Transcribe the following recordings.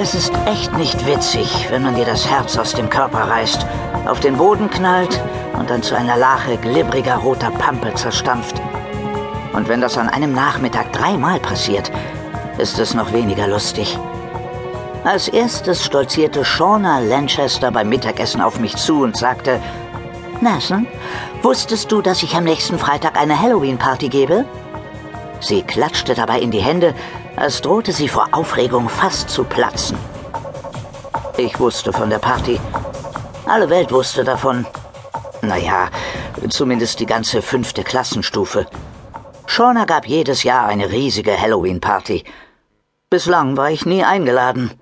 Es ist echt nicht witzig, wenn man dir das Herz aus dem Körper reißt, auf den Boden knallt und dann zu einer Lache glibbriger roter Pampe zerstampft. Und wenn das an einem Nachmittag dreimal passiert, ist es noch weniger lustig. Als erstes stolzierte Shauna Lanchester beim Mittagessen auf mich zu und sagte, Nathan, wusstest du, dass ich am nächsten Freitag eine Halloween-Party gebe? Sie klatschte dabei in die Hände, als drohte sie vor Aufregung fast zu platzen. Ich wusste von der Party. Alle Welt wusste davon. Naja, zumindest die ganze fünfte Klassenstufe. Shauna gab jedes Jahr eine riesige Halloween-Party. Bislang war ich nie eingeladen.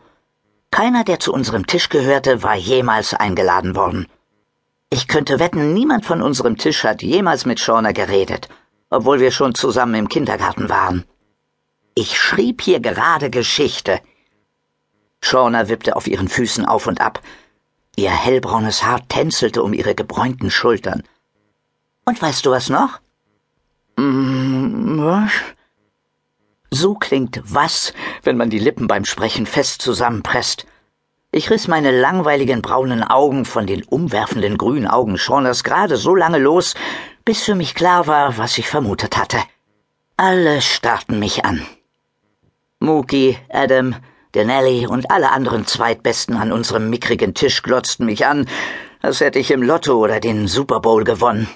Keiner, der zu unserem Tisch gehörte, war jemals eingeladen worden. Ich könnte wetten, niemand von unserem Tisch hat jemals mit Shauna geredet, obwohl wir schon zusammen im Kindergarten waren. Ich schrieb hier gerade Geschichte. Shauna wippte auf ihren Füßen auf und ab. Ihr hellbraunes Haar tänzelte um ihre gebräunten Schultern. Und weißt du was noch? Mm, was? So klingt was, wenn man die Lippen beim Sprechen fest zusammenpresst. Ich riss meine langweiligen braunen Augen von den umwerfenden grünen Augen Shaunas gerade so lange los, bis für mich klar war, was ich vermutet hatte. Alle starrten mich an. Mookie, Adam, Denelli und alle anderen Zweitbesten an unserem mickrigen Tisch glotzten mich an, als hätte ich im Lotto oder den Super Bowl gewonnen.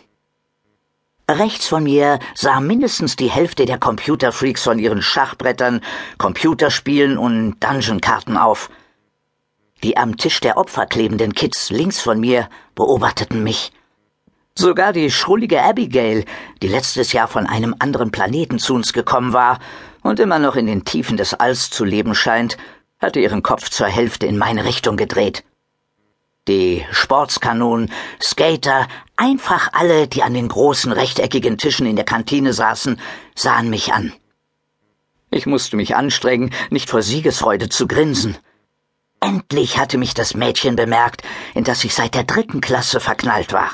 Rechts von mir sah mindestens die Hälfte der Computerfreaks von ihren Schachbrettern, Computerspielen und Dungeon-Karten auf. Die am Tisch der Opfer klebenden Kids links von mir beobachteten mich. Sogar die schrullige Abigail, die letztes Jahr von einem anderen Planeten zu uns gekommen war und immer noch in den Tiefen des Alls zu leben scheint, hatte ihren Kopf zur Hälfte in meine Richtung gedreht. Die Sportskanonen, Skater, einfach alle, die an den großen rechteckigen Tischen in der Kantine saßen, sahen mich an. Ich musste mich anstrengen, nicht vor Siegesfreude zu grinsen. Endlich hatte mich das Mädchen bemerkt, in das ich seit der dritten Klasse verknallt war.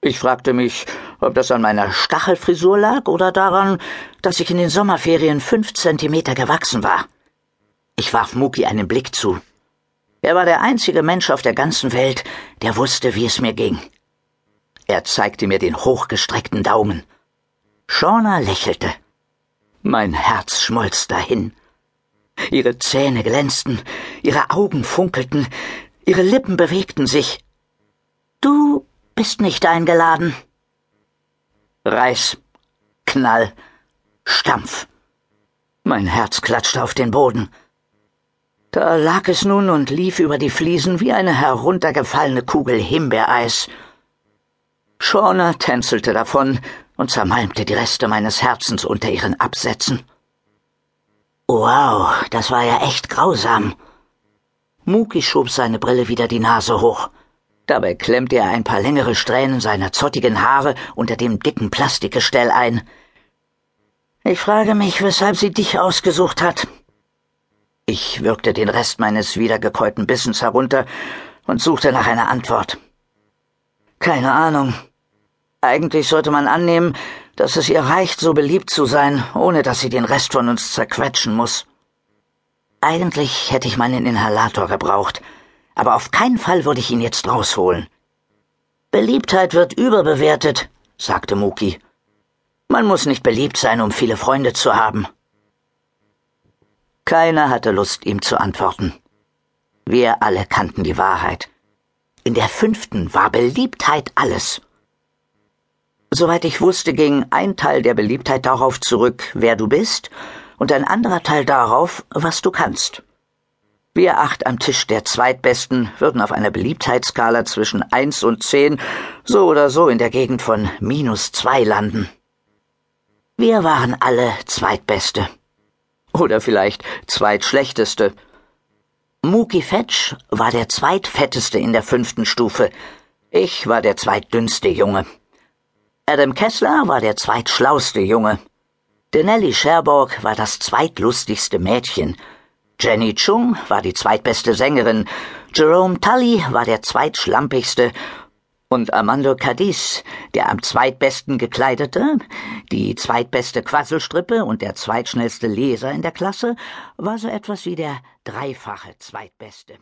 Ich fragte mich, ob das an meiner Stachelfrisur lag oder daran, dass ich in den Sommerferien fünf Zentimeter gewachsen war. Ich warf Muki einen Blick zu. Er war der einzige Mensch auf der ganzen Welt, der wusste, wie es mir ging. Er zeigte mir den hochgestreckten Daumen. Shauna lächelte. Mein Herz schmolz dahin. Ihre Zähne glänzten, ihre Augen funkelten, ihre Lippen bewegten sich. Du bist nicht eingeladen. Reiß, Knall, Stampf. Mein Herz klatschte auf den Boden. Da lag es nun und lief über die Fliesen wie eine heruntergefallene Kugel Himbeereis. Shauna tänzelte davon und zermalmte die Reste meines Herzens unter ihren Absätzen. Wow, das war ja echt grausam. Muki schob seine Brille wieder die Nase hoch. Dabei klemmte er ein paar längere Strähnen seiner zottigen Haare unter dem dicken Plastikgestell ein. Ich frage mich, weshalb sie dich ausgesucht hat. Ich würgte den Rest meines wiedergekäuten Bissens herunter und suchte nach einer Antwort. Keine Ahnung. Eigentlich sollte man annehmen, dass es ihr reicht, so beliebt zu sein, ohne dass sie den Rest von uns zerquetschen muss. Eigentlich hätte ich meinen Inhalator gebraucht, aber auf keinen Fall würde ich ihn jetzt rausholen. Beliebtheit wird überbewertet, sagte Muki. Man muss nicht beliebt sein, um viele Freunde zu haben. Keiner hatte Lust, ihm zu antworten. Wir alle kannten die Wahrheit. In der fünften war Beliebtheit alles. Soweit ich wusste, ging ein Teil der Beliebtheit darauf zurück, wer du bist, und ein anderer Teil darauf, was du kannst. Wir acht am Tisch der Zweitbesten würden auf einer Beliebtheitsskala zwischen eins und zehn so oder so in der Gegend von minus zwei landen. Wir waren alle Zweitbeste. Oder vielleicht Zweitschlechteste. Muki Fetch war der Zweitfetteste in der fünften Stufe. Ich war der zweitdünnste Junge. Adam Kessler war der zweitschlauste Junge. Denelli Sherborg war das zweitlustigste Mädchen – Jenny Chung war die zweitbeste Sängerin, Jerome Tully war der zweitschlampigste Und Armando Cadiz, der am zweitbesten gekleidete, die zweitbeste Quasselstrippe und der zweitschnellste Leser in der Klasse, war so etwas wie der dreifache Zweitbeste.